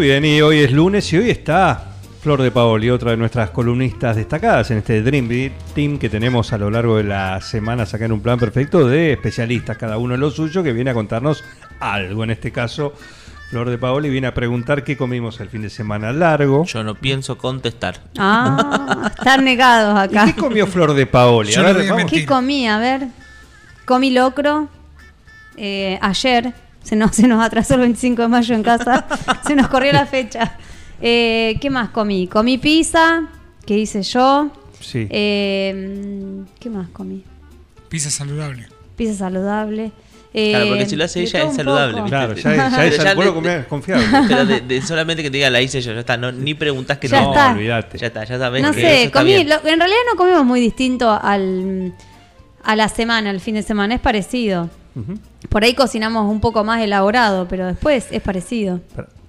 Muy bien, y hoy es lunes y hoy está Flor de Paoli, otra de nuestras columnistas destacadas en este Dream Team que tenemos a lo largo de la semana acá en un plan perfecto de especialistas, cada uno en lo suyo, que viene a contarnos algo. En este caso, Flor de Paoli viene a preguntar qué comimos el fin de semana largo. Yo no pienso contestar. Ah, están negados acá. ¿Y qué comió Flor de Paoli? Yo A no ver, mentir. ¿Qué comí? A ver. Comí locro. eh, ayer. Se nos, se nos atrasó el 25 de mayo en casa. se nos corrió la fecha. Eh, ¿Qué más comí? Comí pizza, que hice yo. Sí. Eh, ¿Qué más comí? Pizza saludable. Pizza saludable. Eh, Claro, porque si lo hace ella es saludable. Claro, ya, ya Pero es ya comer confiable. Pero de, de solamente que te diga la hice yo, ya está, no, ni preguntas que Ya no. está. olvídate. Ya está, ya sabes No que sé, comí, lo- en realidad no comimos muy distinto al, a la semana, al fin de semana, es parecido. Por ahí cocinamos un poco más elaborado, pero después es parecido.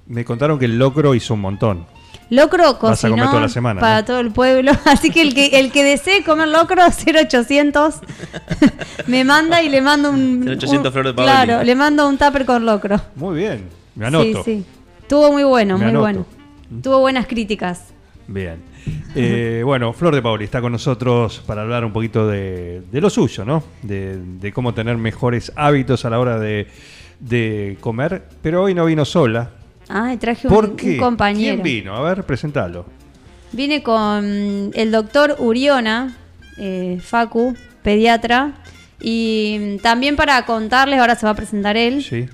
Me contaron que el locro hizo un montón. Locro cocinó toda la semana, para ¿no? todo el pueblo, así que el que el que desee comer locro 0800 me manda y le mando un 0800 un- Flor de Paoli. Claro, le mando un tupper con locro. Muy bien, me anoto. Sí, sí. Estuvo muy bueno, Me muy anoto. bueno. Tuvo buenas críticas. Bien. Eh, bueno, Flor de Pauli está con nosotros para hablar un poquito de, de lo suyo, ¿no? De, de cómo tener mejores hábitos a la hora de, de comer. Pero hoy no vino sola. Ah, traje un, ¿Por un qué? compañero. ¿Quién vino? A ver, presentalo. Vine con el doctor Uriona, eh, Facu, pediatra, y también para contarles, ahora se va a presentar él, Sí.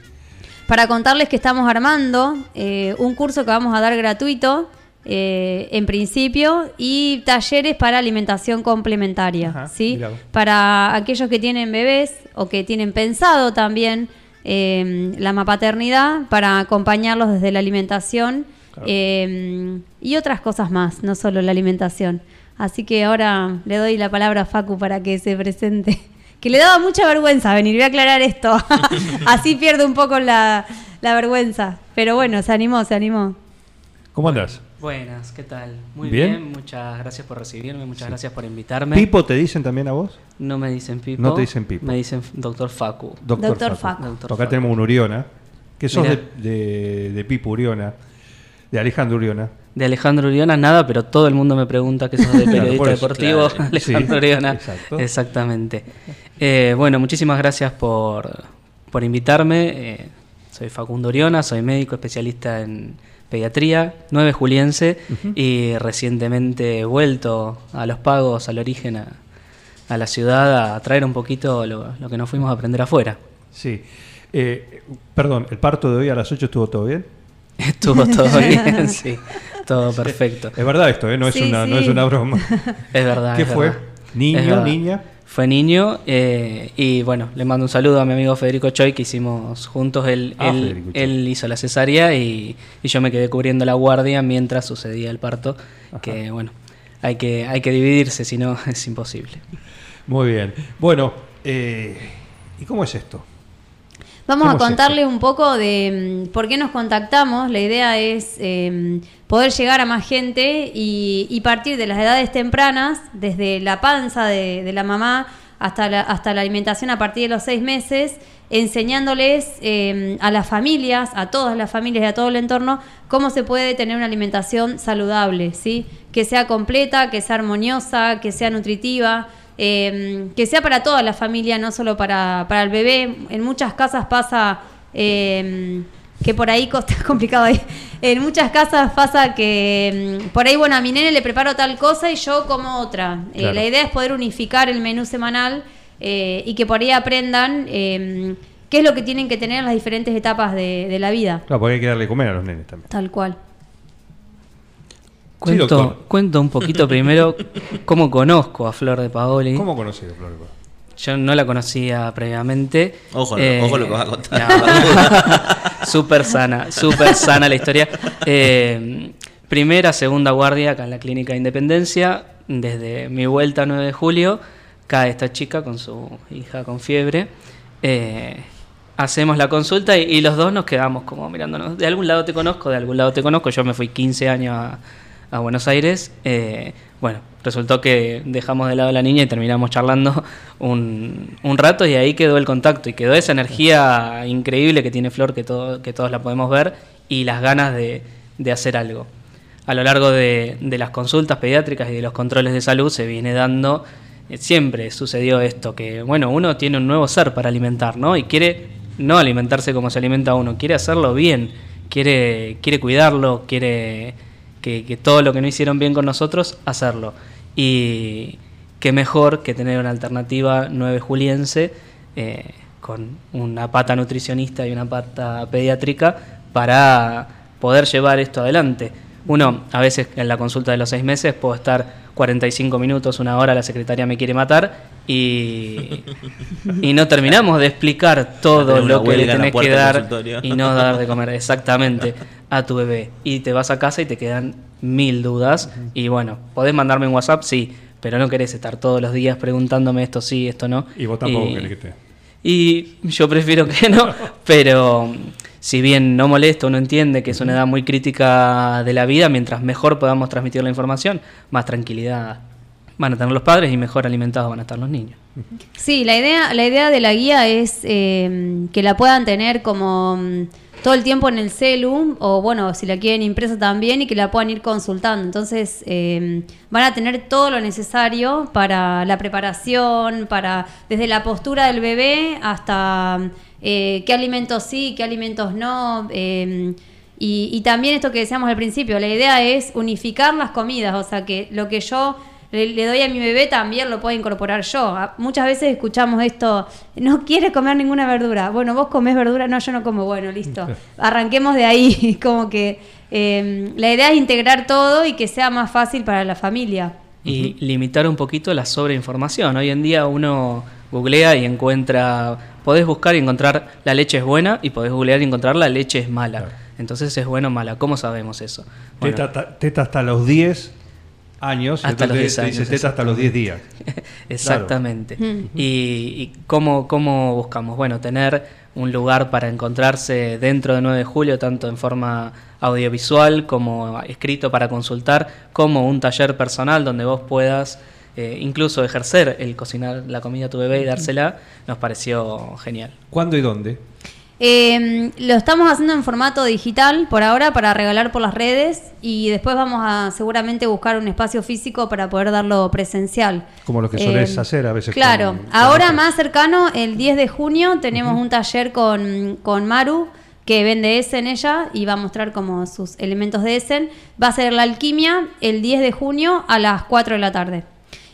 para contarles que estamos armando eh, un curso que vamos a dar gratuito eh, en principio y talleres para alimentación complementaria, Ajá, ¿sí? Para aquellos que tienen bebés o que tienen pensado también eh, la mapaternidad para acompañarlos desde la alimentación eh, y otras cosas más, no solo la alimentación. Así que ahora le doy la palabra a Facu para que se presente. Que le daba mucha vergüenza venir, voy a aclarar esto. Así pierde un poco la, la vergüenza. Pero bueno, se animó, se animó. ¿Cómo andás? Buenas, ¿qué tal? Muy Bien. bien, muchas gracias por recibirme, muchas gracias por invitarme. ¿Pipo te dicen también a vos? No me dicen Pipo. No te dicen Pipo. Me dicen doctor Facu. Doctor Facu. Doctor Acá Facu. tenemos un Uriona. Que sos de, de, de Pipo Uriona. De Alejandro Uriona. De Alejandro Uriona nada, pero todo el mundo me pregunta que sos de periodista deportivo. claro. Alejandro Sí, Uriona. exacto. Exactamente. Eh, bueno, muchísimas gracias por, por invitarme. Eh, soy Facundo Uriona, soy médico especialista en pediatría, 9 juliense y recientemente he vuelto a los pagos, al origen, a, a la ciudad, a traer un poquito lo, lo que nos fuimos a aprender afuera. Sí. Eh, perdón, ¿el parto de hoy a las 8 estuvo todo bien? Estuvo todo bien, sí, todo perfecto. Es verdad esto, ¿eh? no, es Sí, una, no es una broma. Es verdad. ¿Qué es fue? verdad. ¿Niño, Es verdad. niña? Fue niño eh, y bueno, le mando un saludo a mi amigo Federico Choi que hicimos juntos, él, Ah, él, hizo la cesárea y, y yo me quedé cubriendo la guardia mientras sucedía el parto, que bueno, hay que, hay que dividirse, si no es imposible. Muy bien. Bueno, eh, ¿y cómo es esto? Vamos ¿Cómo a es contarle un poco de mm, por qué nos contactamos. La idea es eh, poder llegar a más gente y, y partir de las edades tempranas, desde la panza de, de la mamá hasta la, hasta la alimentación a partir de los seis meses, enseñándoles eh, a las familias, a todas las familias y a todo el entorno, cómo se puede tener una alimentación saludable, ¿sí? que sea completa, que sea armoniosa, que sea nutritiva. Eh, que sea para toda la familia, no solo para, para el bebé. En muchas casas pasa eh, que por ahí costa complicado ahí. En muchas casas pasa que mm, por ahí, bueno, a mi nene le preparo tal cosa y yo como otra. Eh, la idea es poder unificar el menú semanal eh, y que por ahí aprendan qué es lo que tienen que tener en las diferentes etapas de, de la vida. Claro, porque hay que darle comer a los nenes también. Tal cual. Cuento, un poquito primero cómo conozco a Flor de Paoli. ¿Cómo conocido, Flor? de Paoli? Yo no la conocía previamente. Ojo, Eh, ojo lo que vas a contar. no. Súper sana, súper sana la historia. Eh, primera, segunda guardia acá en la Clínica de Independencia. Desde mi vuelta 9 de julio, cae esta chica con su hija con fiebre. Eh, hacemos la consulta y, y los dos nos quedamos como mirándonos. De algún lado te conozco, de algún lado te conozco. Yo me fui 15 años a, a Buenos Aires. Eh, bueno, resultó que dejamos de lado a la niña y terminamos charlando un, un rato y ahí quedó el contacto y quedó esa energía increíble que tiene Flor, que, todo, que todos la podemos ver, y las ganas de, de hacer algo. A lo largo de, de las consultas pediátricas y de los controles de salud se viene dando, eh, siempre sucedió esto, que bueno, uno tiene un nuevo ser para alimentar, ¿no? Y quiere no alimentarse como se alimenta uno, quiere hacerlo bien, quiere, quiere cuidarlo, quiere que, todo lo que no hicieron bien con nosotros, hacerlo. Y qué mejor que tener una alternativa 9 juliense eh, con una pata nutricionista y una pata pediátrica para poder llevar esto adelante. Uno, a veces en la consulta de los seis meses puedo estar 45 minutos, una hora, la secretaria me quiere matar y, y no terminamos de explicar todo lo que le tenés que dar y no dar de comer exactamente a tu bebé. Y te vas a casa y te quedan mil dudas. Y bueno, podés mandarme un WhatsApp, sí, pero no querés estar todos los días preguntándome esto sí, esto no. Y vos tampoco querés que te. Y yo prefiero que no, pero si bien no molesta, uno entiende que es una edad muy crítica de la vida, mientras mejor podamos transmitir la información, más tranquilidad van a tener los padres y mejor alimentados van a estar los niños. Sí, la idea, la idea de la guía es eh, que la puedan tener como mm, todo el tiempo en el celu, o bueno, si la quieren impresa también, y que la puedan ir consultando. Entonces, eh, van a tener todo lo necesario para la preparación, para desde la postura del bebé hasta eh, qué alimentos sí, qué alimentos no. eh, y, y también esto que decíamos al principio, la idea es unificar las comidas, o sea que lo que yo le, le doy a mi bebé también lo puedo incorporar yo. A- Muchas veces escuchamos esto, no quiere comer ninguna verdura. Bueno, vos comés verdura, no, yo no como. Bueno, listo. Arranquemos de ahí, como que eh, la idea es integrar todo y que sea más fácil para la familia. y limitar un poquito la sobreinformación. Hoy en día uno googlea y encuentra, podés buscar y encontrar la leche es buena y podés googlear y encontrar la leche es mala. Entonces es buena o mala. ¿Cómo sabemos eso? Bueno, Teta, ta- teta hasta los 10 años. Hasta entonces los 10 te dice años, teta hasta los 10 días. Exactamente. Mm. Y, y cómo, cómo buscamos? Bueno, tener un lugar para encontrarse dentro de 9 de julio, tanto en forma audiovisual como escrito para consultar, como un taller personal donde vos puedas eh, incluso ejercer el cocinar la comida a tu bebé y dársela, nos pareció genial. ¿Cuándo y dónde? Eh, lo estamos haciendo en formato digital por ahora para regalar por las redes y después vamos a seguramente buscar un espacio físico para poder darlo presencial. Como lo que solés hacer a veces Claro, con- con ahora más cercano, el 10 de junio, tenemos un taller con, con Maru que vende Essen ella y va a mostrar como sus elementos de Essen. Va a ser la alquimia el 10 de junio a las 4 de la tarde.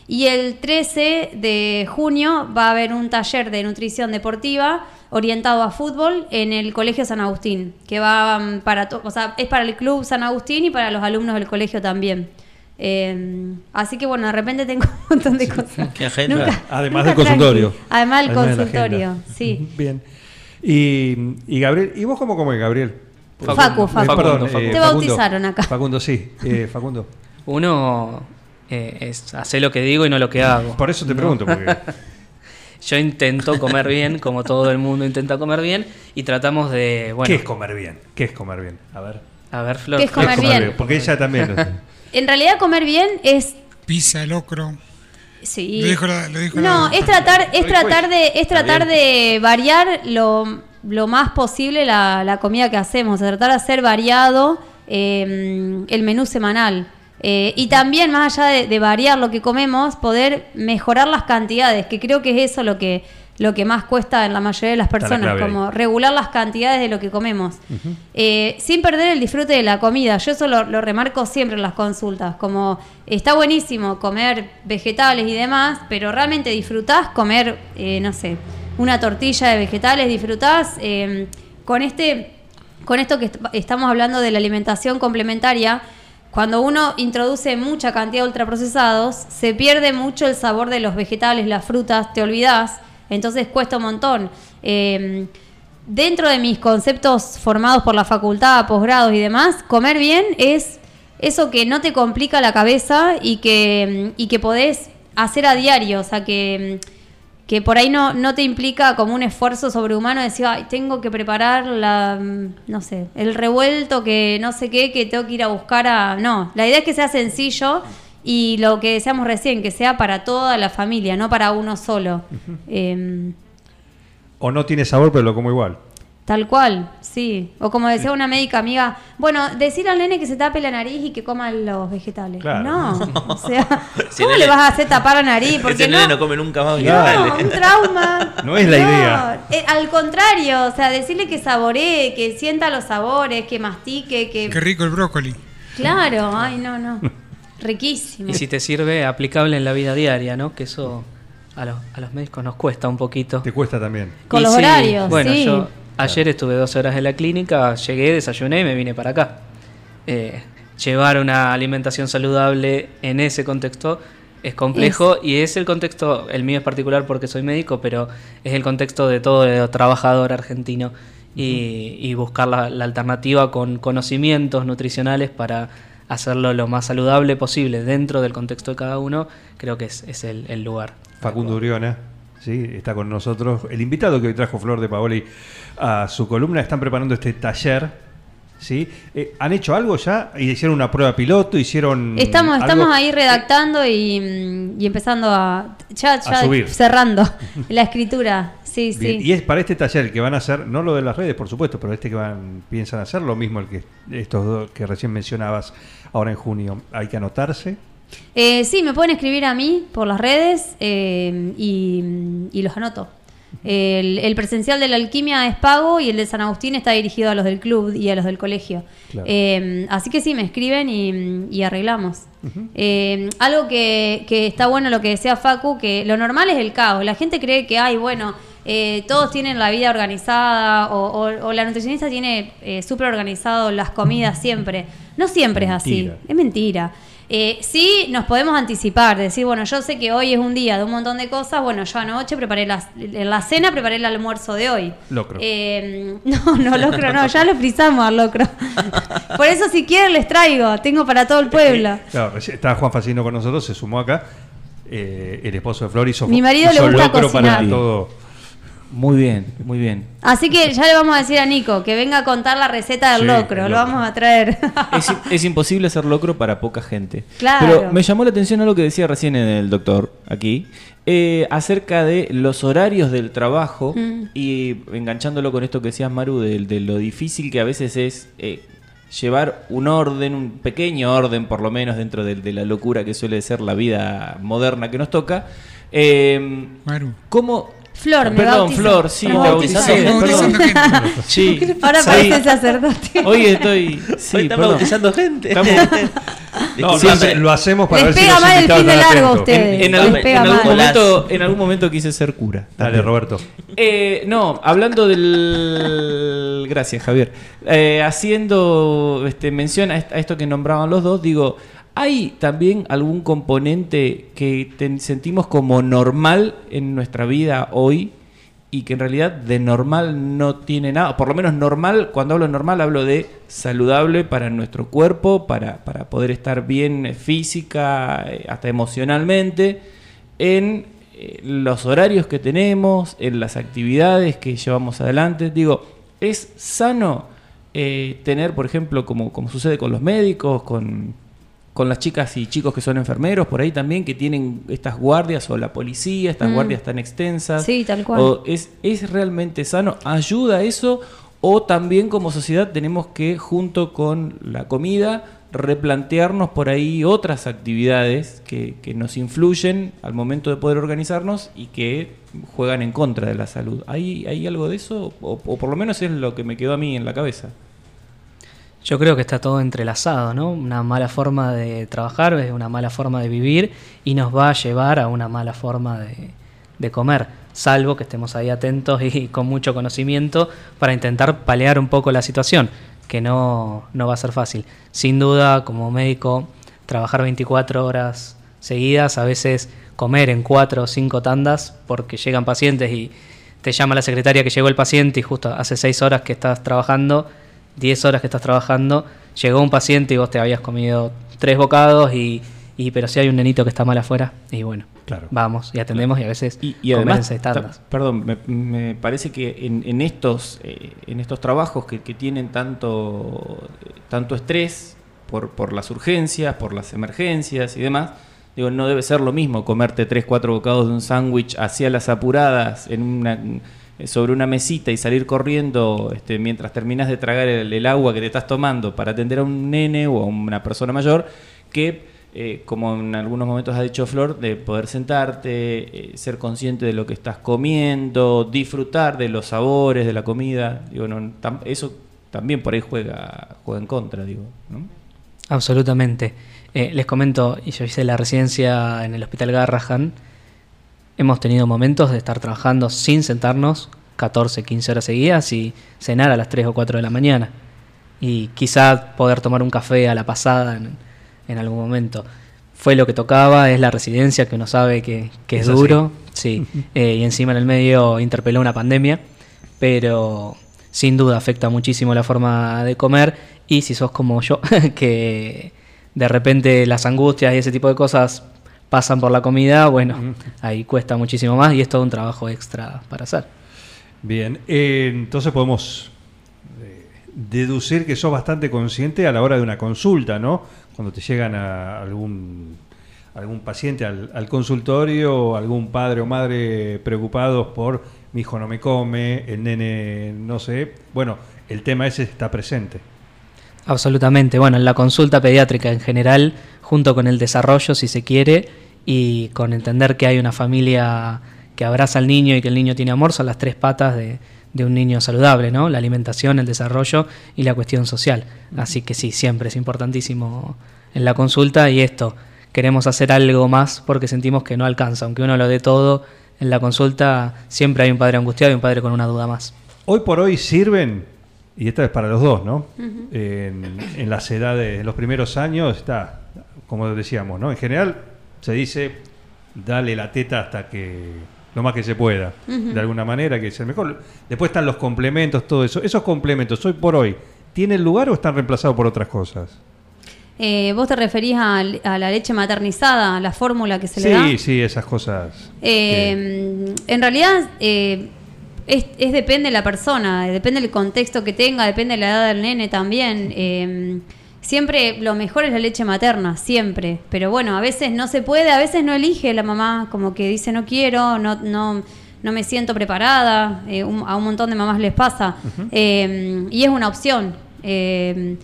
Y el 13 de junio va a haber un taller de nutrición deportiva orientado a fútbol en el Colegio San Agustín, que va mm, para, o sea, es para el Club San Agustín y para los alumnos del colegio también. Eh, así que bueno, de repente tengo un montón de cosas. Qué agenda. Nunca- Además nunca del consultorio. tranqui. Además del de consultorio, sí. Bien. Y, y Gabriel, ¿y vos cómo comes, Gabriel? Facu, Eh, Facu. perdón, Facundo. eh, Te bautizaron acá. Facundo, sí. Eh, Facundo. Uno eh, es hacer lo que digo y no lo que hago. Por eso te pregunto, porque Yo intento comer bien, como todo el mundo intenta comer bien, y tratamos de, bueno, ¿qué es comer bien? ¿Qué es comer bien? A ver. a ver, Flor. ¿Qué es comer bien? Porque ella también. En realidad comer bien es Pizza, locro. Sí. Lo dijo la- lo dijo no, la- es tratar, es Lo tratar de, es tratar de variar lo, lo más posible la, la comida que hacemos, de tratar de hacer variado eh, el menú semanal. Eh, y también, más allá de, de variar lo que comemos, poder mejorar las cantidades, que creo que es eso lo que, lo que más cuesta en la mayoría de las la personas, ahí. como regular las cantidades de lo que comemos. Eh, sin perder el disfrute de la comida. Yo eso lo, lo remarco siempre en las consultas, como está buenísimo comer vegetales y demás, pero realmente disfrutás comer, eh, no sé, una tortilla de vegetales, disfrutás con este, con esto que est- estamos hablando de la alimentación complementaria. Cuando uno introduce mucha cantidad de ultraprocesados, se pierde mucho el sabor de los vegetales, las frutas, te olvidás, entonces cuesta un montón. Eh, dentro de mis conceptos formados por la facultad, posgrados y demás, comer bien es eso que no te complica la cabeza y que, y que podés hacer a diario, o sea, que, que por ahí no, no te implica como un esfuerzo sobrehumano decir, ay, tengo que preparar la, no sé, el revuelto que no sé qué, que tengo que ir a buscar a... No, la idea es que sea sencillo y lo que decíamos recién, que sea para toda la familia, no para uno solo. Em, O no tiene sabor, pero lo como igual. Tal cual, sí. O como decía una médica amiga, bueno, decir al nene que se tape la nariz y que coma los vegetales. Claro. No, o sea, Si ¿cómo le vas a hacer tapar la nariz? Porque Ese no, nene no come nunca más no, un trauma. No es la idea. eh, al contrario, o sea, decirle que saboree, que sienta los sabores, que mastique, que... Qué rico el brócoli. Claro, ay, no, no. Riquísimo. Y si te sirve, aplicable en la vida diaria, ¿no? Que eso a los, a los médicos nos cuesta un poquito. Te cuesta también. Con Y los horarios, Bueno, sí. yo ayer estuve 12 horas en la clínica, llegué, desayuné y me vine para acá. Eh, llevar una alimentación saludable en ese contexto es complejo y es el contexto, el mío es particular porque soy médico, pero es el contexto de todo el trabajador argentino y, y buscar la, la alternativa con conocimientos nutricionales para hacerlo lo más saludable posible dentro del contexto de cada uno, creo que es, es el, el lugar. Facundo Uriona, ¿sí? está con nosotros. El invitado que hoy trajo Flor de Paoli a su columna, están preparando este taller. ¿sí? Eh, ¿Han hecho algo ya? ¿Hicieron una prueba piloto? ¿Hicieron Estamos, algo? estamos ahí redactando y, mm, y empezando a... Ya, ya subir. cerrando la escritura. Sí, sí. Y es para este taller que van a hacer, no lo de las redes, por supuesto, pero este que van, piensan hacer, lo mismo el que estos dos que recién mencionabas ahora en junio. Hay que anotarse. Eh, sí, me pueden escribir a mí por las redes eh, y, y los anoto. El, el presencial de la alquimia es pago y el de San Agustín está dirigido a los del club y a los del colegio. Claro. Eh, así que sí, me escriben y, y arreglamos. Eh, algo que, que está bueno lo que decía Facu, que lo normal es el caos. La gente cree que, ay, bueno, eh, todos tienen la vida organizada o, o- o la nutricionista tiene eh, súper organizado las comidas siempre. No siempre es así. Mentira. Es mentira. Eh, sí, nos podemos anticipar, decir, bueno, yo sé que hoy es un día de un montón de cosas, bueno, yo anoche preparé la, en la cena, preparé el almuerzo de hoy. Locro. Eh, no, no, locro no, ya lo frizamos al locro. Por eso si quieren les traigo, tengo para todo el pueblo. Claro, recién- está Juan Facino con nosotros, se sumó acá. Eh, el esposo de Flor hizo, Mi marido le hizo gusta locro para cocinar. todo. Muy bien, muy bien. Así que ya le vamos a decir a Nico que venga a contar la receta del Sí, locro, lo vamos a traer. Es, es imposible hacer locro para poca gente. Claro. Pero me llamó la atención algo que decía recién el doctor aquí, eh, acerca de los horarios del trabajo Mm. y enganchándolo con esto que decías, Maru, de, de lo difícil que a veces es eh, llevar un orden, un pequeño orden por lo menos dentro de, de la locura que suele ser la vida moderna que nos toca. Eh, Maru. ¿Cómo? Flor, me Perdón. Flor, sí, Me te bautizó. bauticé. Estamos perdón. bautizando gente. Sí, Ahora parece sacerdote. Hoy estoy. Sí, Hoy están perdón. bautizando gente. Estamos- No, lo, Siempre- hace- lo hacemos para Les ver si pega mal el invitados fin de están largo a atentos. ustedes. En, algún, en momento, en algún momento quise ser cura. Dale. Roberto. Eh, no, hablando del. Gracias, Javier. Eh, haciendo este, mención a esto que nombraban los dos, digo, ¿hay también algún componente que sentimos como normal en nuestra vida hoy y que en realidad de normal no tiene nada? Por lo menos normal, cuando hablo normal, hablo de saludable para nuestro cuerpo, para, para poder estar bien eh, física, eh, hasta emocionalmente, en eh, los horarios que tenemos, en las actividades que llevamos adelante. Digo, ¿es sano tener, por ejemplo, como, como sucede con los médicos, con, con las chicas y chicos que son enfermeros, por ahí también, que tienen estas guardias, o la policía, estas Mm. guardias tan extensas? Sí, tal cual. O es, ¿Es realmente sano? ¿Ayuda eso? ¿O también como sociedad tenemos que, junto con la comida, replantearnos por ahí otras actividades que, que nos influyen al momento de poder organizarnos y que juegan en contra de la salud? ¿Hay, hay algo de eso? O, o por lo menos es lo que me quedó a mí en la cabeza. Yo creo que está todo entrelazado, ¿no? Una mala forma de trabajar es una mala forma de vivir y nos va a llevar a una mala forma de, de comer, salvo que estemos ahí atentos y con mucho conocimiento para intentar paliar un poco la situación, que no, no va a ser fácil. Sin duda, como médico, trabajar 24 horas seguidas, a veces comer en 4 o 5 tandas porque llegan pacientes y te llama la secretaria que llegó el paciente y justo hace seis horas que estás trabajando, 10 horas que estás trabajando, llegó un paciente y vos te habías comido tres bocados y, y pero si hay un nenito que está mal afuera, y bueno, Claro. vamos y atendemos y a veces Y, además, perdón, me, me parece que en, en estos eh, en estos trabajos que, que tienen tanto tanto estrés por, por las urgencias, por las emergencias y demás, digo, no debe ser lo mismo comerte tres, cuatro bocados de un sándwich hacia las apuradas en una sobre una mesita y salir corriendo este, mientras terminas de tragar el, agua que te estás tomando para atender a un nene o a una persona mayor que eh, como en algunos momentos ha dicho Flor, de poder sentarte, eh, ser consciente de lo que estás comiendo, disfrutar de los sabores de la comida. Digo, no, eso también por ahí juega, juega en contra, digo. ¿no? Absolutamente. Eh, les comento, yo hice la residencia en el Hospital Garrahan. Hemos tenido momentos de estar trabajando sin sentarnos 14, 15 horas seguidas y cenar a las 3 o 4 de la mañana. Y quizá poder tomar un café a la pasada en, en algún momento. Fue lo que tocaba, es la residencia que uno sabe que, que es, duro. Sí, Eh, y encima en el medio interpeló una pandemia, pero sin duda afecta muchísimo la forma de comer y si sos como yo, que de repente las angustias y ese tipo de cosas pasan por la comida, bueno, ahí cuesta muchísimo más y es todo un trabajo extra para hacer. Bien, eh, entonces podemos eh, deducir que sos bastante consciente a la hora de una consulta, ¿no? Cuando te llegan a algún algún paciente al, al consultorio, algún padre o madre preocupados por mi hijo no me come, el nene no sé. Bueno, el tema ese está presente. Absolutamente. Bueno, en la consulta pediátrica en general, junto con el desarrollo, si se quiere, y con entender que hay una familia que abraza al niño y que el niño tiene amor, son las tres patas de, de un niño saludable, ¿no? La alimentación, el desarrollo y la cuestión social. Así que sí, siempre es importantísimo en la consulta y esto, queremos hacer algo más porque sentimos que no alcanza, aunque uno lo dé todo. En la consulta siempre hay un padre angustiado y un padre con una duda más. Hoy por hoy sirven, y esta es para los dos, ¿no? en, en las edades, en los primeros años está, como decíamos, ¿no? En general se dice, dale la teta hasta que lo más que se pueda, de alguna manera, que es el mejor. Después están los complementos, todo eso. Esos complementos, hoy por hoy, ¿tienen lugar o están reemplazados por otras cosas? Eh, ¿Vos te referís a, la leche maternizada, a la fórmula que se le da? Sí, sí, esas cosas. Eh, en realidad eh, es, es depende de la persona, depende del contexto que tenga, depende de la edad del nene también. Siempre lo mejor es la leche materna, siempre. Pero bueno, a veces no se puede, a veces no elige la mamá, como que dice no quiero, no, no, no me siento preparada. eh, un- a un montón de mamás les pasa. Eh, y es una opción. Eh,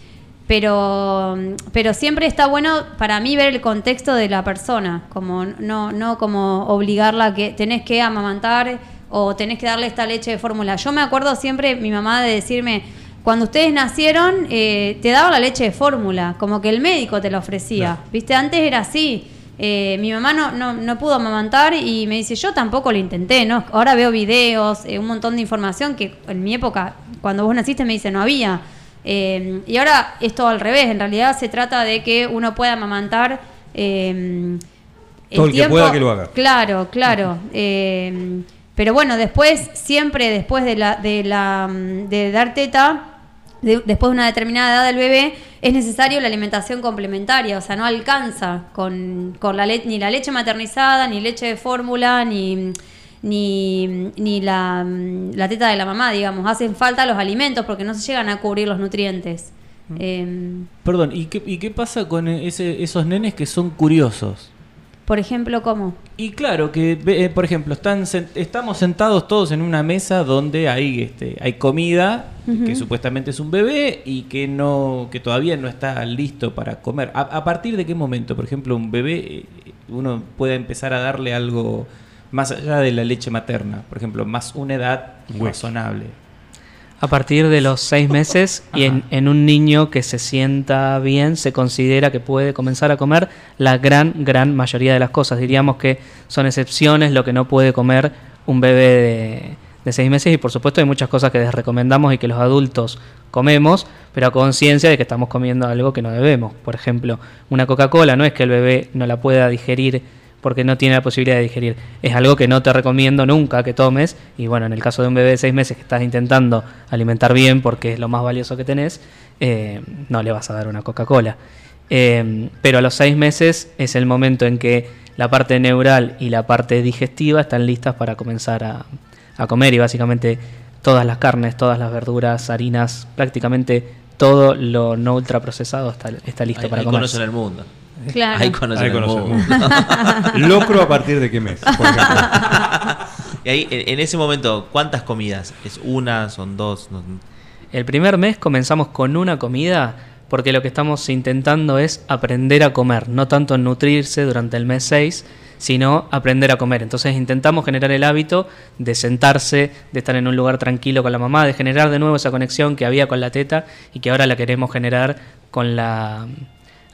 pero, pero siempre está bueno para mí ver el contexto de la persona, como no, no como obligarla a que tenés que amamantar o tenés que darle esta leche de fórmula. Yo me acuerdo siempre mi mamá de decirme, cuando ustedes nacieron, eh, te daba la leche de fórmula, como que el médico te la ofrecía. Viste, antes era así. Eh, mi mamá no, no, no pudo amamantar y me dice, yo tampoco lo intenté, ¿no? Ahora veo videos, eh, un montón de información que en mi época, cuando vos naciste, me dice, no había. Eh, y ahora es todo al revés, en realidad se trata de que uno pueda amamantar. Todo el que pueda que lo haga. Claro, claro. Pero bueno, después, siempre después de la, de la mm, de dar teta, de- después de una determinada edad del bebé, es necesario la alimentación complementaria, o sea, no alcanza con, con la le- ni la leche maternizada, ni leche de fórmula, ni, ni, ni la, mm, la teta de la mamá, digamos. Hacen falta los alimentos porque no se llegan a cubrir los nutrientes. Eh, Perdón, ¿y qué, y qué pasa con ese- esos nenes que son curiosos? Por ejemplo, ¿cómo? Y claro, que eh, por ejemplo, están estamos sentados todos en una mesa donde hay este hay comida que supuestamente es un bebé y que no que todavía no está listo para comer. ¿A, a partir de qué momento, por ejemplo, un bebé eh, uno puede empezar a darle algo más allá de la leche materna, por ejemplo, más una edad razonable? A partir de los seis meses y en, en un niño que se sienta bien, se considera que puede comenzar a comer la gran, gran mayoría de las cosas. Diríamos que son excepciones lo que no puede comer un bebé de, seis meses y por supuesto hay muchas cosas que les recomendamos y que los adultos comemos, pero a conciencia de que estamos comiendo algo que no debemos. Por ejemplo, una Coca-Cola no es que el bebé no la pueda digerir porque no tiene la posibilidad de digerir. Es algo que no te recomiendo nunca que tomes. Y bueno, en el caso de un bebé de seis meses que estás intentando alimentar bien porque es lo más valioso que tenés, eh, no le vas a dar una Coca-Cola. Eh, pero a los seis meses es el momento en que la parte neural y la parte digestiva están listas para comenzar a, a comer y básicamente todas las carnes, todas las verduras, harinas, prácticamente todo lo no ultraprocesado está, está listo Hay, para comer. conoce en el mundo. Claro. Hay conoce Ahí el mundo. Locro a partir de qué mes. por y ahí, en, en ese momento, ¿cuántas comidas? ¿Es una? ¿Son dos? No- El primer mes comenzamos con una comida porque lo que estamos intentando es aprender a comer, no tanto nutrirse durante el mes 6, sino aprender a comer. Entonces intentamos generar el hábito de sentarse, de estar en un lugar tranquilo con la mamá, de generar de nuevo esa conexión que había con la teta y que ahora la queremos generar con la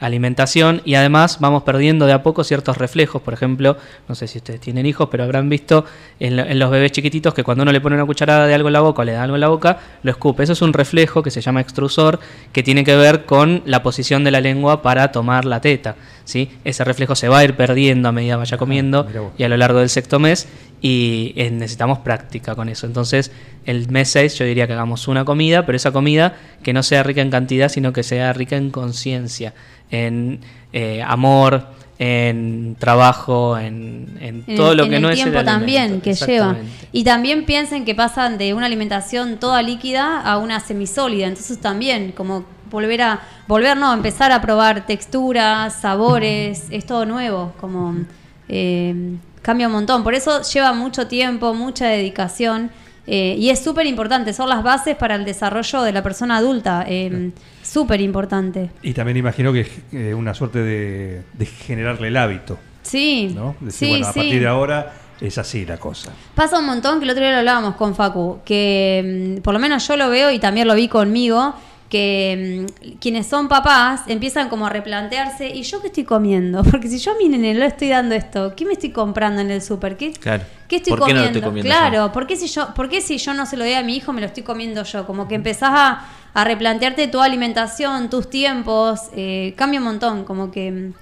alimentación y además vamos perdiendo de a poco ciertos reflejos. Por ejemplo, no sé si ustedes tienen hijos, pero habrán visto en, en los bebés chiquititos que cuando uno le pone una cucharada de algo en la boca o le da algo en la boca, lo escupe. Eso es un reflejo que se llama extrusor, que tiene que ver con la posición de la lengua para tomar la teta. ¿Sí? Ese reflejo se va a ir perdiendo a medida vaya comiendo mira vos. y a lo largo del sexto mes y eh, necesitamos práctica con eso. Entonces, el mes 6 yo diría que hagamos una comida, pero esa comida que no sea rica en cantidad, sino que sea rica en conciencia, en eh, amor, en trabajo, en, en En todo el- lo en que el no es tiempo el también que lleva. Y también piensen que pasan de una alimentación toda líquida a una semisólida. Entonces también como volver a volver no empezar a probar texturas, sabores, es todo nuevo, como eh, cambia un montón. Por eso lleva mucho tiempo, mucha dedicación. eh, y es súper importante, son las bases para el desarrollo de la persona adulta. eh, súper importante. Y también imagino que es eh, una suerte de, de generarle el hábito, Sí, ¿no? Decir, sí, bueno, a sí. partir de ahora es así la cosa. Pasa un montón que el otro día lo hablábamos con Facu, que mm, por lo menos yo lo veo y también lo vi conmigo, que mm, quienes son papás empiezan como a replantearse, ¿y yo qué estoy comiendo? Porque si yo a mi nene le estoy dando esto, ¿qué me estoy comprando en el súper? ¿Qué, Claro. qué estoy ¿Por qué no lo comiendo? estoy comiendo claro, yo? ¿por qué, si yo, ¿por qué si yo no se lo doy a mi hijo me lo estoy comiendo yo? Como que empezás a, a replantearte tu alimentación, tus tiempos, eh, cambia un montón, como que... mm,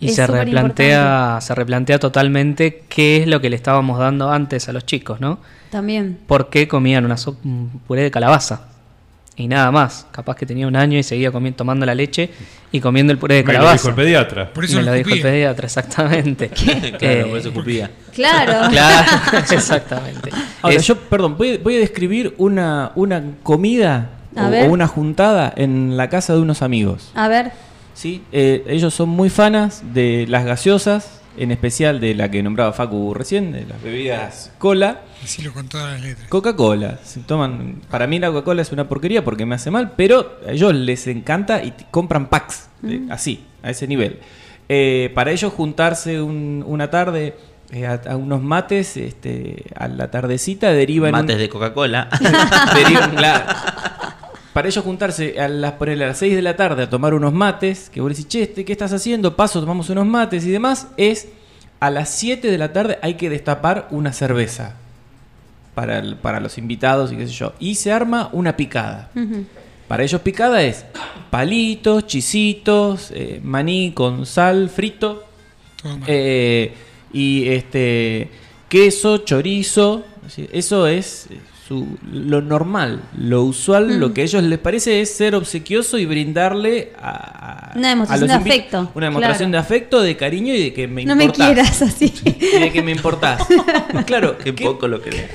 Y se replantea, se replantea totalmente qué es lo que le estábamos dando antes a los chicos, ¿no? También. ¿Por qué comían una sopa, un puré de calabaza? Y nada más. Capaz que tenía un año y seguía comiendo, tomando la leche y comiendo el puré de Me lo calabaza. dijo el pediatra. Por eso Me lo dijo el pediatra, exactamente. claro, Eh, por eso escupía. Claro. Claro, exactamente. Ahora, Es- yo, perdón, voy, voy a describir una, una comida o una juntada en la casa de unos amigos. A ver. ¿sí? Eh, ellos son muy fanas de las gaseosas, en especial de la que nombraba Facu recién, de las bebidas cola. Decirlo con todas las letras. Coca-Cola. Se toman, para mí la Coca-Cola es una porquería porque me hace mal, pero a ellos les encanta y compran packs, de- así, a ese nivel. Eh, para ellos juntarse un- una tarde eh, a, a unos mates este, a la tardecita deriva en un- Mates de Coca-Cola. Deriva- claro. Para ellos juntarse a las, ponele a las 6 de la tarde a tomar unos mates, que vos decís, che, este, ¿qué estás haciendo? Paso, tomamos unos mates y demás, es a las 7 de la tarde hay que destapar una cerveza para, el- para los invitados y qué sé yo. Y se arma una picada. Para ellos picada es palitos, chisitos, eh, maní con sal frito, eh, y este queso, chorizo, eso es eh, su, lo normal, lo usual, lo que a ellos les parece es ser obsequioso y brindarle a, a- Una demostración a los de afecto, Una demostración claro. de afecto, de cariño y de que me No me importás. quieras así. Y de que me importás. claro, Qué ¿qué, poco lo que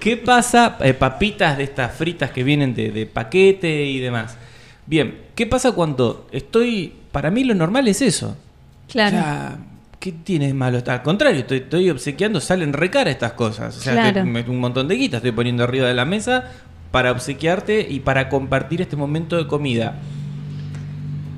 qué pasa? Eh, papitas de estas fritas que vienen de, de paquete y demás. Bien, ¿qué pasa cuando estoy... Para mí lo normal es eso. Claro. O sea, ¿qué tiene de malo? Al contrario, estoy, estoy obsequiando, salen re cara estas cosas. O sea, Claro. estoy- me- un montón de guita estoy poniendo arriba de la mesa para obsequiarte y para compartir este momento de comida.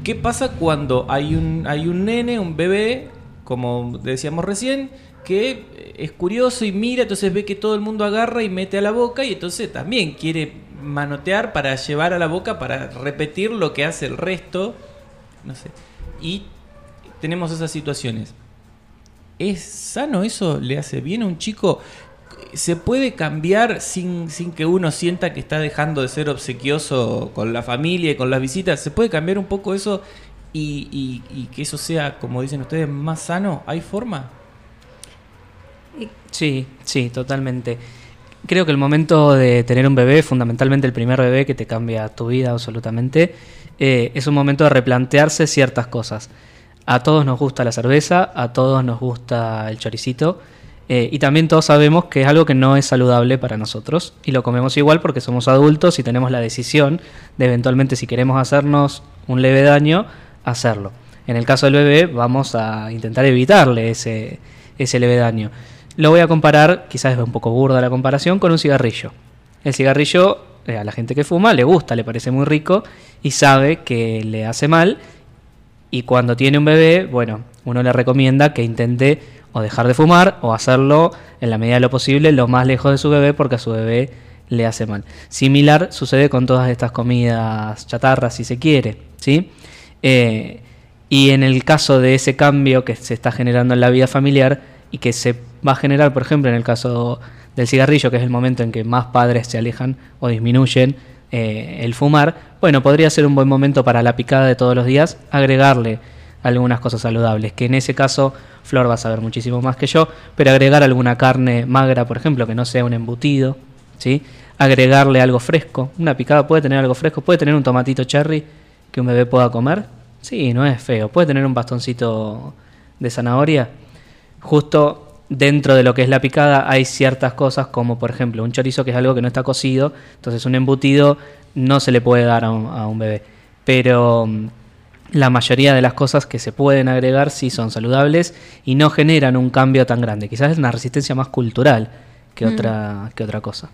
¿Qué pasa cuando hay un, hay un nene, un bebé, como decíamos recién, que es curioso y mira, entonces ve que todo el mundo agarra y mete a la boca y entonces también quiere manotear para llevar a la boca, para repetir lo que hace el resto, no sé. Y tenemos esas situaciones. ¿Es sano eso? ¿Le hace bien a un chico? ¿Se puede cambiar sin, sin que uno sienta que está dejando de ser obsequioso con la familia y con las visitas? ¿Se puede cambiar un poco eso y, y- y que eso sea, como dicen ustedes, más sano? ¿Hay forma? Sí, sí, totalmente. Creo que el momento de tener un bebé, fundamentalmente el primer bebé que te cambia tu vida absolutamente, eh, es un momento de replantearse ciertas cosas. A todos nos gusta la cerveza, a todos nos gusta el choricito, eh, y también todos sabemos que es algo que no es saludable para nosotros, y lo comemos igual porque somos adultos y tenemos la decisión de eventualmente si queremos hacernos un leve daño, hacerlo. En el caso del bebé vamos a intentar evitarle ese, ese leve daño. Lo voy a comparar, quizás es un poco burda la comparación, con un cigarrillo. El cigarrillo eh, a la gente que fuma le gusta, le parece muy rico y sabe que le hace mal. Y cuando tiene un bebé, bueno, uno le recomienda que intente o dejar de fumar o hacerlo en la medida de lo posible lo más lejos de su bebé porque a su bebé le hace mal. Similar sucede con todas estas comidas chatarras, si se quiere, ¿sí? Eh, y en el caso de ese cambio que se está generando en la vida familiar y que se va a generar, por ejemplo, en el caso del cigarrillo, que es el momento en que más padres se alejan o disminuyen eh, el fumar, bueno, podría ser un buen momento para la picada de todos los días agregarle algunas cosas saludables, que en ese caso Flor va a saber muchísimo más que yo, pero agregar alguna carne magra, por ejemplo, que no sea un embutido, ¿sí? Agregarle algo fresco, una picada puede tener algo fresco, puede tener un tomatito cherry que un bebé pueda comer, sí, no es feo, puede tener un bastoncito de zanahoria, justo dentro de lo que es la picada hay ciertas cosas como por ejemplo un chorizo que es algo que no está cocido, entonces un embutido no se le puede dar a un, a un bebé, pero mm, la mayoría de las cosas que se pueden agregar sí son saludables y no generan un cambio tan grande. Quizás es una resistencia más cultural que, Mm. otra, que otra cosa.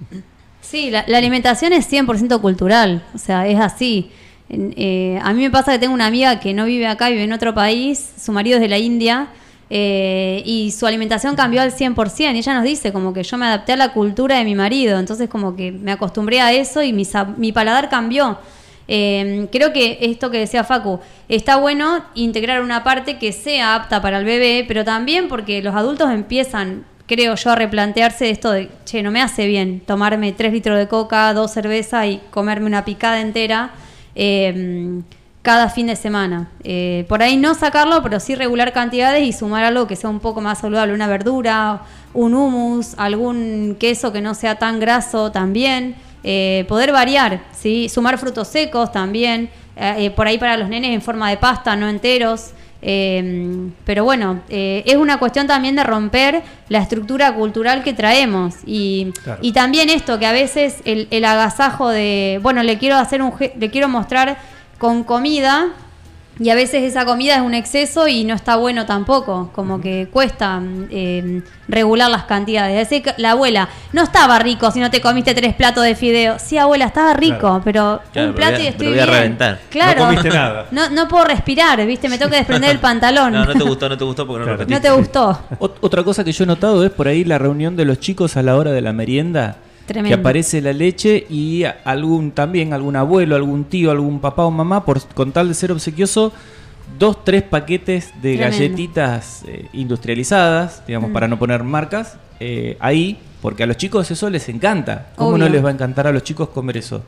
Sí, la, la alimentación es 100% cultural, o sea, es así. Eh, a mí me pasa que tengo una amiga que no vive acá, vive en otro país, su marido es de la India, eh, y su alimentación cambió al 100%, y ella nos dice como que yo me adapté a la cultura de mi marido, entonces como que me acostumbré a eso y mi, mi paladar cambió. Eh, creo que esto que decía Facu, está bueno integrar una parte que sea apta para el bebé, pero también porque los adultos empiezan, creo yo, a replantearse esto de, che, no me hace bien tomarme 3 litros de coca, dos cervezas y comerme una picada entera eh, cada fin de semana. Eh, por ahí no sacarlo, pero sí regular cantidades y sumar algo que sea un poco más saludable, una verdura, un hummus, algún queso que no sea tan graso también. Eh, poder variar, ¿sí? sumar frutos secos también, eh, por ahí para los nenes en forma de pasta, no enteros. Eh, pero bueno, es una cuestión también de romper la estructura cultural que traemos y, Claro. y también esto que a veces el, el agasajo de, bueno, le quiero hacer un, le quiero mostrar con comida y a veces esa comida es un exceso y no está bueno tampoco, como que cuesta eh, regular las cantidades. Es decir, que la abuela, no estaba rico si no te comiste tres platos de fideo. Sí, abuela, estaba rico, Claro. pero Claro, un pero plato voy a- y estoy pero voy a bien. reventar. Claro. No comiste nada. No, no puedo respirar, ¿viste? Me tengo que desprender el pantalón. No, no te gustó, no te gustó porque no Claro. lo No te gustó. Ot- Otra cosa que yo he notado es por ahí la reunión de los chicos a la hora de la merienda. Tremendo. Que aparece la leche y algún también algún abuelo, algún tío, algún papá o mamá, por, con tal de ser obsequioso, dos, tres paquetes de Tremendo. galletitas eh, industrializadas, digamos, Mm. para no poner marcas, eh, ahí, porque a los chicos eso les encanta. ¿Cómo no les va a encantar a los chicos comer eso?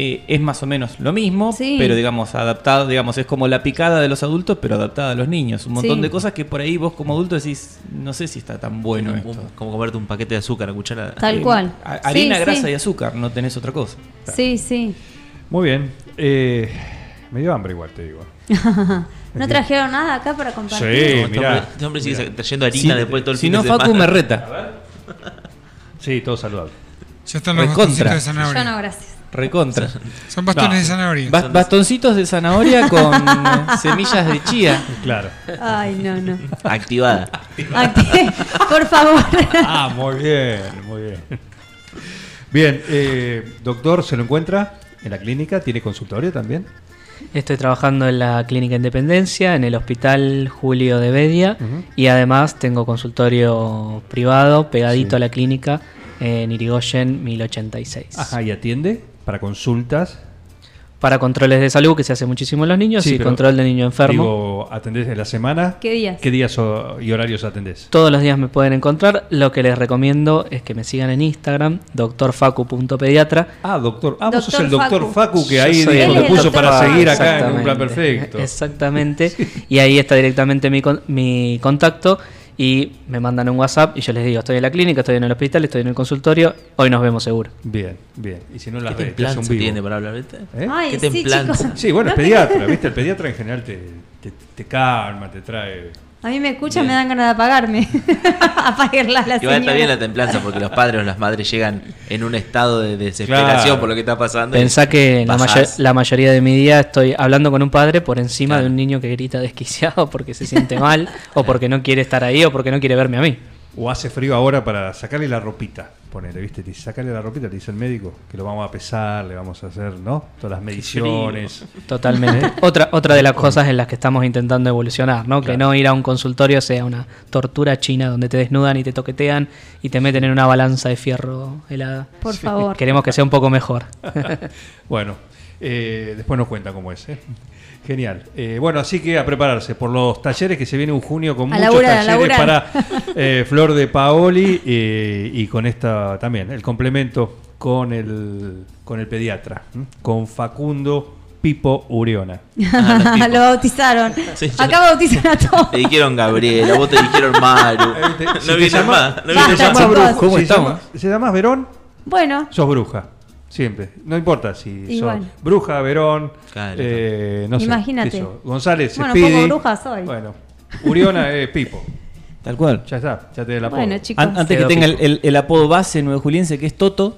Eh, es más o menos lo mismo, Sí. pero digamos, adaptado, digamos, es como la picada de los adultos, pero adaptada a los niños. Un montón Sí. de cosas que por ahí vos como adulto decís, no sé si está tan bueno Un- esto. como comerte un paquete de azúcar a cuchara. Tal Eh, cual. harina, Sí, grasa sí. y azúcar, no tenés otra cosa. Sí, sí. Muy bien. Eh, me dio hambre igual, te digo. ¿No trajeron nada acá para compartir? Sí, No, este, mirá. hombre, este hombre sigue Mirá. trayendo harina Si- después de todo el si fin no, de Facu me reta. Sí, todo saludable. Ya están los de Yo no, gracias. Recontra. Son bastones No. de zanahoria. Bas- bastoncitos de zanahoria con semillas de chía. Claro. Ay, no, no. Activada. Acti- Por favor. Ah, muy bien, muy bien. Bien, eh, doctor, ¿se lo encuentra en la clínica? ¿Tiene consultorio también? Estoy trabajando en la Clínica Independencia, en el Hospital Julio de Bedia y además tengo consultorio privado pegadito Sí. a la clínica en Irigoyen 1086. Ajá, y atiende para consultas. Para controles de salud que se hace muchísimo en los niños Sí, y control de niño enfermo. Digo, ¿atendés en la semana? ¿Qué días? ¿Qué días o- y horarios atendés? Todos los días me pueden encontrar. Lo que les recomiendo es que me sigan en Instagram, doctorfacu.pediatra. Ah, doctor. Ah, vos sos el doctor Facu. Facu, que ahí dijo que puso doctor para seguir acá en un plan perfecto. Exactamente. Y ahí está directamente mi, con- mi contacto. Y me mandan un WhatsApp y yo les digo, estoy en la clínica, estoy en el hospital, estoy en el consultorio, hoy nos vemos seguro. Bien, bien. Y si no las ¿Qué ves, te templanza vivo. tiene para hablar, viste? ¿Eh? Ay, ¿Qué sí, templanza? chicos. Sí, bueno, es pediatra, ¿viste? El pediatra en general te, te, te calma, te trae. A mí me escuchan, me dan ganas de apagarme. Apagarla la Igual está bien la templanza porque los padres o las madres llegan en un estado de desesperación Claro. por lo que está pasando. Pensá que la, la mayoría de mi día estoy hablando con un padre por encima Claro. de un niño que grita desquiciado porque se siente mal o porque no quiere estar ahí o porque no quiere verme a mí. O hace frío ahora para sacarle la ropita. Ponele, ¿viste? Te dice, sacarle la ropita, te dice el médico, que lo vamos a pesar, le vamos a hacer, ¿no? Todas las mediciones. Totalmente. otra, otra de las cosas en las que estamos intentando evolucionar, ¿no? Que no ir a un consultorio sea una tortura china donde te desnudan y te toquetean y te meten en una balanza de fierro helada. Por favor. Queremos que sea un poco mejor. Bueno, eh, después nos cuenta cómo es. ¿eh? Genial. Eh, bueno, así que a prepararse por los talleres que se viene un junio con A muchos laburar, talleres para eh, Flor de Paoli eh, y con esta también, el complemento con el, con el pediatra, con Facundo Pipo Uriona. Ah, los Lo bautizaron. Sí, Acá bautizan a todos. Te dijeron Gabriela, vos te dijeron Maru. No viene llama- más. No viene te Basta, llamas más. ¿Cómo si estamos? llama- ¿Se llamas Verón? Bueno, Sos bruja. Siempre. No importa si sos Igual. bruja, Verón, Claro. eh, no sé. Imagínate. sos. González, Bueno, Speedy. poco bruja soy. Bueno, Uriona es Pipo. Tal cual. Ya está, ya te da la bueno, chicos. An- antes que tenga el, el- el apodo base nueve juliense que es Toto.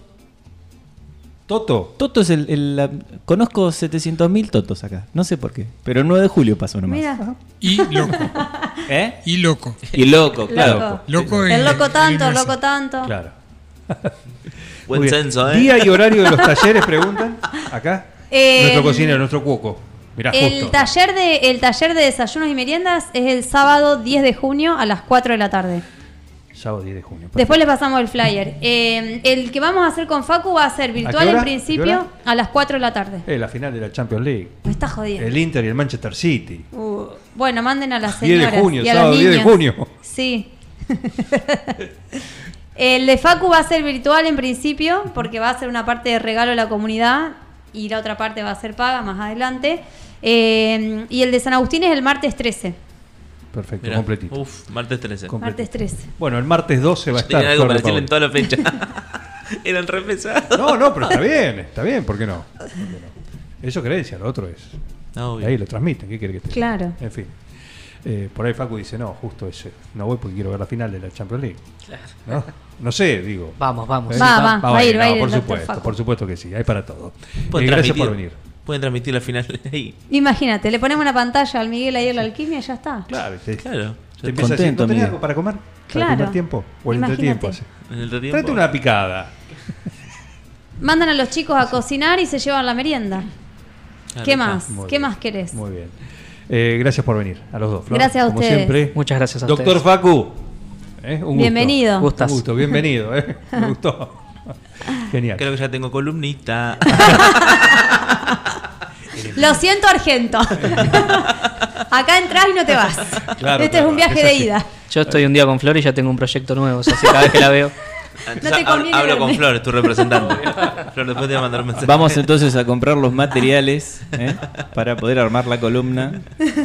Toto. Toto es el. el- la- conozco 700.000 Totos acá. No sé por qué. Pero el 9 de julio pasó nomás. Mira, Y loco. ¿Eh? Y loco. Y loco, claro. Loco. Loco el loco tanto, el loco tanto. Claro. Buen censo, ¿eh? Día y horario de los talleres, preguntan. Acá. Eh, nuestro cocinero, nuestro cuoco. Mirá, El justo. taller, de, el taller de desayunos y meriendas es el sábado 10 de junio a las 4 de la tarde. Sábado 10 de junio. Después les pasamos el flyer. Eh, el que vamos a hacer con Facu va a ser virtual en ¿A qué principio a las 4 de la tarde. Eh, la final de la Champions League. Me está jodiendo. El Inter y el Manchester City. Uh, bueno, manden a las 10 de junio, y a sábado los 10 de niños. junio. Sí. el de Facu va a ser virtual en principio porque va a ser una parte de regalo a la comunidad y la otra parte va a ser paga más adelante. Eh, y el de San Agustín es el martes 13. Perfecto, Mirá, completito. Uf, martes 13. Com- Martes 13. Bueno, el martes 12 va a Yo tenía estar. algo para de decirle en toda la fecha. Eran re pesados. No, no, pero está bien, está bien, ¿por qué no? ¿Por qué no? Eso es creencia, lo otro es. Obvio. Ahí lo transmiten, ¿qué quiere que te diga? Claro. En fin. Eh, por ahí Facu dice, no, justo ese. No voy porque quiero ver la final de la Champions League. ¿No? No sé, digo. Vamos, vamos. ¿Eh? Va, va, Ah, va a ir, va a no, ir por supuesto, Facu. por supuesto que sí, hay para todo. Pueden Eh, gracias transmitir- por venir. Pueden transmitir la final ahí. Imagínate, le ponemos una pantalla al Miguel ahí en la alquimia y ya está. Claro, te, Claro. te empieza a decir, Contento, ¿no tenés algo para comer? Claro. ¿Para el tiempo? ¿O el Imagínate. entretiempo? En el entretiempo. Tráete una picada. Mandan a los chicos a cocinar y se llevan la merienda. Claro, ¿Qué más? ¿Qué bien. más querés? Muy bien. Eh, gracias por venir, a los dos. Flor, Gracias a como ustedes. siempre. Muchas gracias a Doctor ustedes. Facu. ¿eh? Un gusto. Bienvenido. Un Gustas. gusto, bienvenido. ¿eh? Me gustó. Genial. Creo que ya tengo columnista. Lo siento, Argento. Acá entras y no te vas. Claro, este es un viaje es de así. ida. Yo estoy un día con Flor y ya tengo un proyecto nuevo. O sea, si cada vez que la veo. Entonces, No te conviene Hablo con. Flor, tu representante. Flor, después te voy a mandar un mensaje. Vamos entonces a comprar los materiales ¿eh? para poder armar la columna.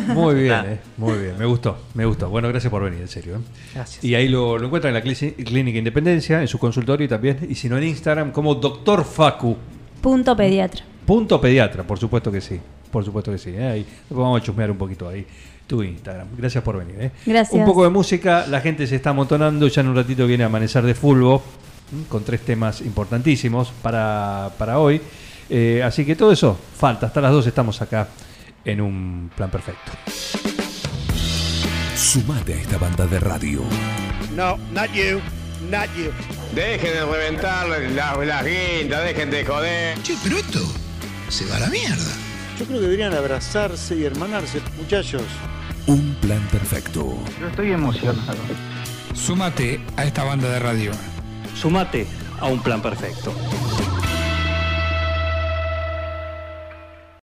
Muy bien, Ah. eh, muy bien. Me gustó, me gustó. Bueno, gracias por venir, en serio. eh. Gracias. Y ahí lo, lo encuentran en la Clínica Independencia, en su consultorio y también, y si no en Instagram, como Doctor Facu. Punto pediatra. Punto pediatra, por supuesto que sí. Por supuesto que sí. ¿eh? Ahí vamos a chusmear un poquito ahí tu Instagram. Gracias por venir. ¿eh? Gracias. Un poco de música, la gente se está amontonando. Ya en un ratito viene a Amanecer de Fulbo ¿m? con tres temas importantísimos para, para hoy. Eh, así que todo eso falta. Hasta las dos estamos acá en un plan perfecto. Sumate a esta banda de radio. No, not you, not you. Dejen de reventar las, las guindas, dejen de joder. Che, pero esto se va a la mierda. Yo creo que deberían abrazarse y hermanarse, muchachos. Un plan perfecto. Yo estoy emocionado. Súmate a esta banda de radio. Sumate a un plan perfecto.